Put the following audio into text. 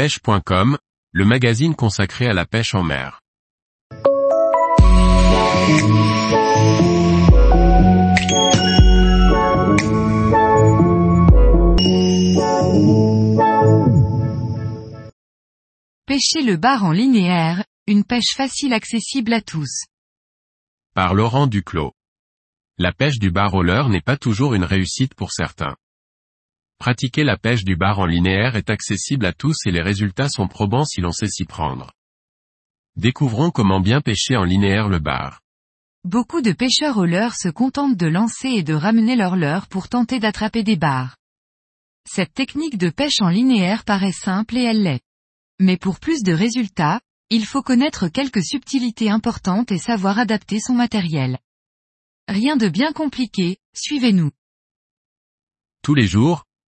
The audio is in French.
pêche.com, le magazine consacré à la pêche en mer. Pêcher le bar en linéaire, une pêche facile accessible à tous. Par Laurent Duclos. La pêche du bar roller n'est pas toujours une réussite pour certains. Pratiquer la pêche du bar en linéaire est accessible à tous et les résultats sont probants si l'on sait s'y prendre. Découvrons comment bien pêcher en linéaire le bar. Beaucoup de pêcheurs au leurre se contentent de lancer et de ramener leur leurre pour tenter d'attraper des bars. Cette technique de pêche en linéaire paraît simple et elle l'est. Mais pour plus de résultats, il faut connaître quelques subtilités importantes et savoir adapter son matériel. Rien de bien compliqué, suivez-nous. Tous les jours,